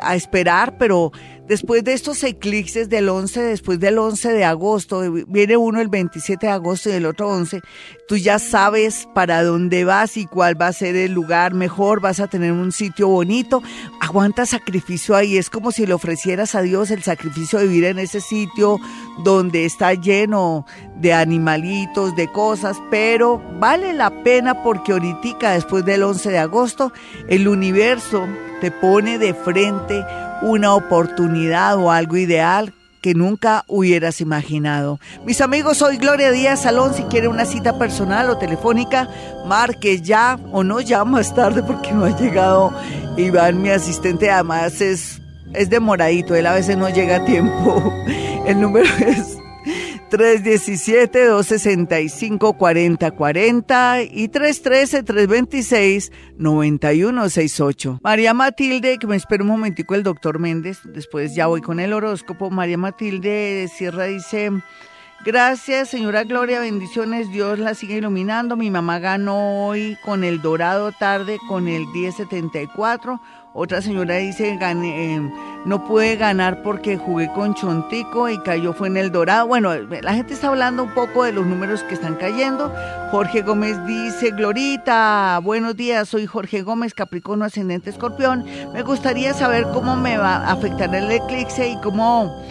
a esperar, pero Después de estos eclipses del 11, después del 11 de agosto, viene uno el 27 de agosto y el otro 11, tú ya sabes para dónde vas y cuál va a ser el lugar mejor, vas a tener un sitio bonito, aguanta sacrificio ahí, es como si le ofrecieras a Dios el sacrificio de vivir en ese sitio donde está lleno de animalitos, de cosas, pero vale la pena porque ahorita, después del 11 de agosto, el universo te pone de frente una oportunidad o algo ideal que nunca hubieras imaginado. Mis amigos, soy Gloria Díaz Salón. Si quiere una cita personal o telefónica, marque ya o no ya más tarde porque no ha llegado Iván, mi asistente. Además es, es demoradito, él a veces no llega a tiempo. El número es 317-265-4040 y 313-326-9168. María Matilde, que me espera un momentico el doctor Méndez, después ya voy con el horóscopo. María Matilde Sierra dice... Gracias, señora Gloria, bendiciones, Dios la sigue iluminando. Mi mamá ganó hoy con el dorado tarde, con el 1074 otra señora dice, gané, eh, no pude ganar porque jugué con Chontico y cayó fue en el Dorado. Bueno, la gente está hablando un poco de los números que están cayendo. Jorge Gómez dice, Glorita, buenos días, soy Jorge Gómez, Capricornio Ascendente Escorpión. Me gustaría saber cómo me va a afectar el eclipse y cómo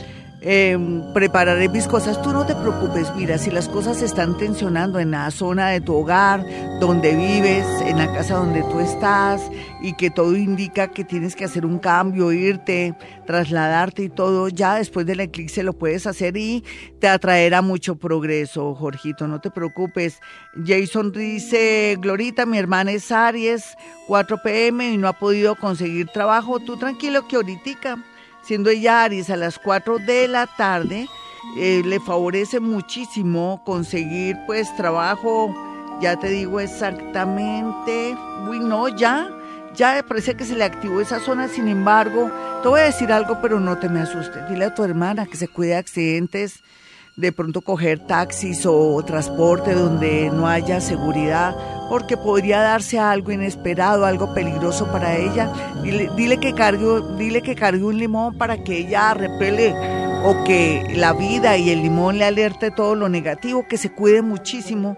eh, prepararé mis cosas. Tú no te preocupes, mira, si las cosas se están tensionando en la zona de tu hogar, donde vives, en la casa donde tú estás, y que todo indica que tienes que hacer un cambio, irte, trasladarte y todo, ya después del eclipse lo puedes hacer y te atraerá mucho progreso, Jorgito, no te preocupes. Jason dice, Glorita, mi hermana es Aries, 4 pm y no ha podido conseguir trabajo. Tú tranquilo que ahorita siendo ella Aries a las 4 de la tarde, eh, le favorece muchísimo conseguir pues trabajo, ya te digo exactamente, uy no, ya, ya parece que se le activó esa zona, sin embargo, te voy a decir algo, pero no te me asustes, dile a tu hermana que se cuide de accidentes, de pronto coger taxis o transporte donde no haya seguridad, porque podría darse algo inesperado, algo peligroso para ella. Dile, que cargue, dile que cargue un limón para que ella repele o que la vida y el limón le alerte todo lo negativo, que se cuide muchísimo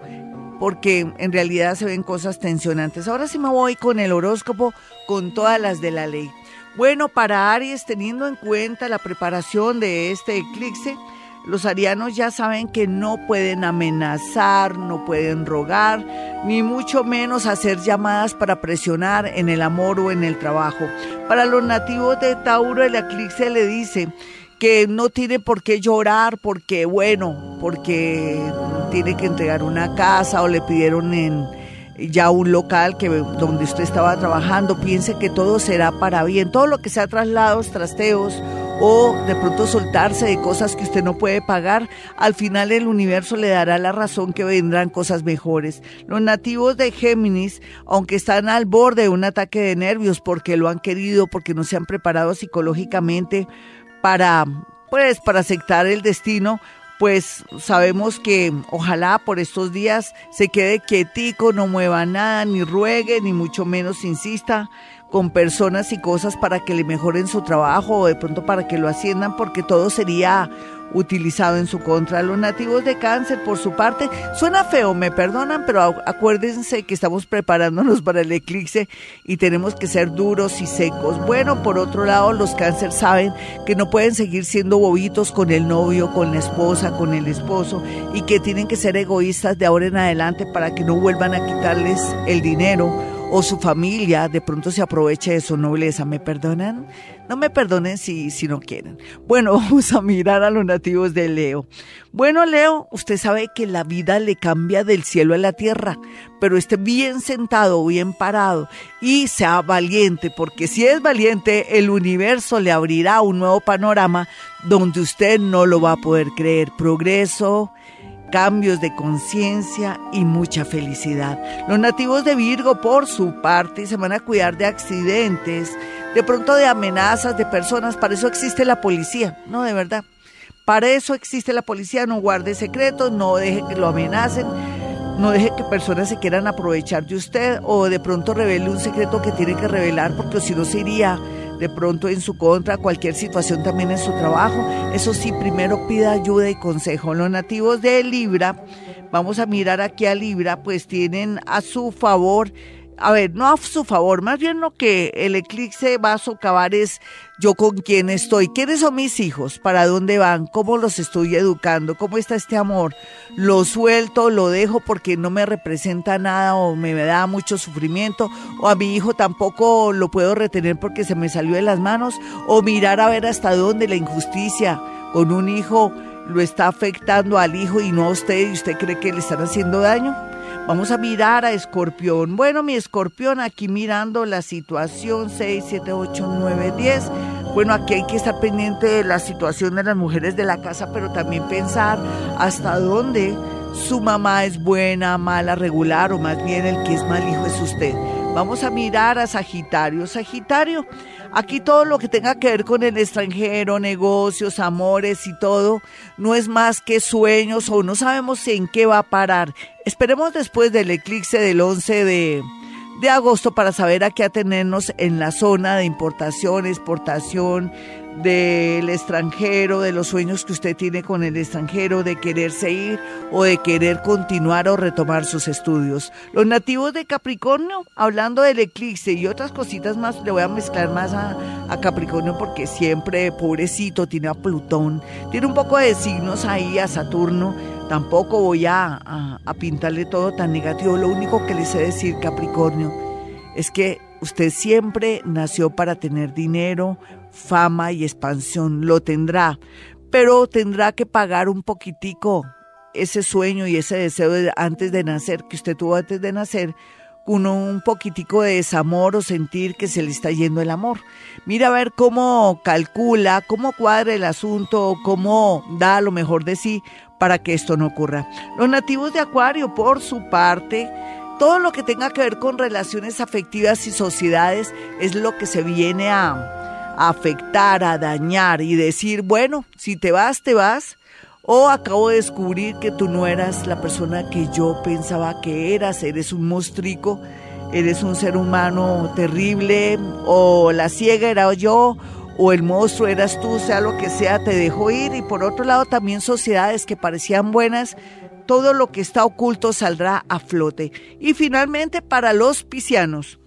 porque en realidad se ven cosas tensionantes. Ahora sí me voy con el horóscopo, con todas las de la ley. Bueno, para Aries, teniendo en cuenta la preparación de este eclipse, Los arianos ya saben que no pueden amenazar, no pueden rogar, ni mucho menos hacer llamadas para presionar en el amor o en el trabajo. Para los nativos de Tauro, el eclipse le dice que no tiene por qué llorar porque, bueno, porque tiene que entregar una casa o le pidieron en ya un local que donde usted estaba trabajando, piense que todo será para bien, todo lo que sea traslados, trasteos o de pronto soltarse de cosas que usted no puede pagar, al final el universo le dará la razón que vendrán cosas mejores. Los nativos de Géminis, aunque están al borde de un ataque de nervios porque lo han querido, porque no se han preparado psicológicamente para pues para aceptar el destino, pues sabemos que ojalá por estos días se quede quietico, no mueva nada, ni ruegue, ni mucho menos insista con personas y cosas para que le mejoren su trabajo o de pronto para que lo asciendan, porque todo sería utilizado en su contra. Los nativos de cáncer, por su parte, suena feo, me perdonan, pero acuérdense que estamos preparándonos para el eclipse y tenemos que ser duros y secos. Bueno, por otro lado, los cáncer saben que no pueden seguir siendo bobitos con el novio, con la esposa, con el esposo y que tienen que ser egoístas de ahora en adelante para que no vuelvan a quitarles el dinero o su familia de pronto se aproveche de su nobleza. ¿Me perdonan? No me perdonen si, si no quieren. Bueno, vamos a mirar a los nativos de Leo. Bueno, Leo, usted sabe que la vida le cambia del cielo a la tierra, pero esté bien sentado, bien parado y sea valiente, porque si es valiente, el universo le abrirá un nuevo panorama donde usted no lo va a poder creer. Progreso, cambios de conciencia y mucha felicidad. Los nativos de Virgo, por su parte, se van a cuidar de accidentes, de pronto de amenazas de personas. Para eso existe la policía, no de verdad. Para eso existe la policía, no guarde secretos, no deje que lo amenacen, no deje que personas se quieran aprovechar de usted o de pronto revele un secreto que tiene que revelar porque si no se iría de pronto en su contra, cualquier situación también en su trabajo. Eso sí, primero pida ayuda y consejo. Los nativos de Libra, vamos a mirar aquí a Libra, pues tienen a su favor a ver, no a su favor, más bien lo que el eclipse va a socavar es yo con quién estoy, quiénes son mis hijos, para dónde van, cómo los estoy educando, cómo está este amor. Lo suelto, lo dejo porque no me representa nada o me da mucho sufrimiento, o a mi hijo tampoco lo puedo retener porque se me salió de las manos, o mirar a ver hasta dónde la injusticia con un hijo lo está afectando al hijo y no a usted y usted cree que le están haciendo daño. Vamos a mirar a Escorpión. Bueno, mi Escorpión, aquí mirando la situación 6, 7, 8, 9, 10. Bueno, aquí hay que estar pendiente de la situación de las mujeres de la casa, pero también pensar hasta dónde su mamá es buena, mala, regular, o más bien el que es mal hijo es usted. Vamos a mirar a Sagitario. Sagitario, aquí todo lo que tenga que ver con el extranjero, negocios, amores y todo, no es más que sueños o no sabemos en qué va a parar. Esperemos después del eclipse del 11 de, de agosto para saber a qué atenernos en la zona de importación, exportación, del extranjero, de los sueños que usted tiene con el extranjero, de quererse ir o de querer continuar o retomar sus estudios. Los nativos de Capricornio, hablando del eclipse y otras cositas más, le voy a mezclar más a, Capricornio porque siempre, pobrecito, tiene a Plutón, tiene un poco de signos ahí a Saturno. Tampoco voy a, a pintarle todo tan negativo. Lo único que le sé decir, Capricornio, es que usted siempre nació para tener dinero, fama y expansión, lo tendrá, pero tendrá que pagar un poquitico ese sueño y ese deseo de, antes de nacer, que usted tuvo antes de nacer, con un poquitico de desamor o sentir que se le está yendo el amor. Mira a ver cómo calcula, cómo cuadra el asunto, cómo da lo mejor de sí para que esto no ocurra. Los nativos de Acuario, por su parte, todo lo que tenga que ver con relaciones afectivas y sociedades es lo que se viene a, afectar, a dañar y decir, bueno, si te vas, te vas. O acabo de descubrir que tú no eras la persona que yo pensaba que eras, eres un mostrico, eres un ser humano terrible, o la ciega era yo, o el monstruo eras tú, sea lo que sea, te dejo ir. Y por otro lado también sociedades que parecían buenas, todo lo que está oculto saldrá a flote. Y finalmente para los piscianos,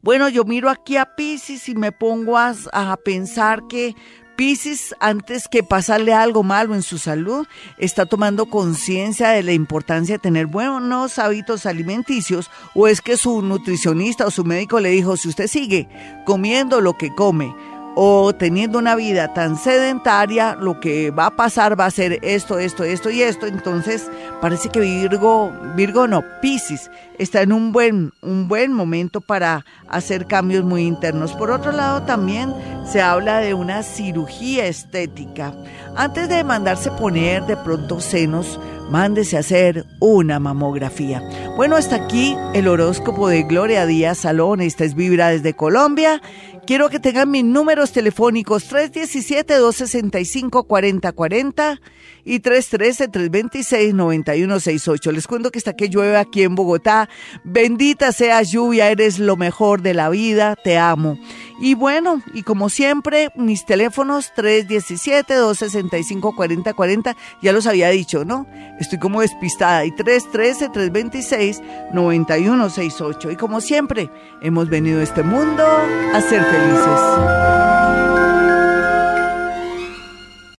bueno, yo miro aquí a Pisces y me pongo a, pensar que Piscis, antes que pasarle algo malo en su salud, está tomando conciencia de la importancia de tener buenos hábitos alimenticios o es que su nutricionista o su médico le dijo, si usted sigue comiendo lo que come, o teniendo una vida tan sedentaria, lo que va a pasar va a ser esto, esto, esto y esto. Entonces, parece que Virgo, Virgo no, Piscis, está en un buen, un buen momento para hacer cambios muy internos. Por otro lado, también se habla de una cirugía estética. Antes de mandarse poner de pronto senos, mándese a hacer una mamografía. Bueno, hasta aquí el horóscopo de Gloria Díaz Salón. Esta es Vibra desde Colombia. Quiero que tengan mis números telefónicos 317-265-4040 y 313-326-9168. Les cuento que está que llueve aquí en Bogotá. Bendita sea lluvia, eres lo mejor de la vida, te amo. Y bueno, y como siempre, mis teléfonos 317-265-4040, ya los había dicho, ¿no? Estoy como despistada. Y 313-326-9168. Y como siempre, hemos venido a este mundo a ser felices.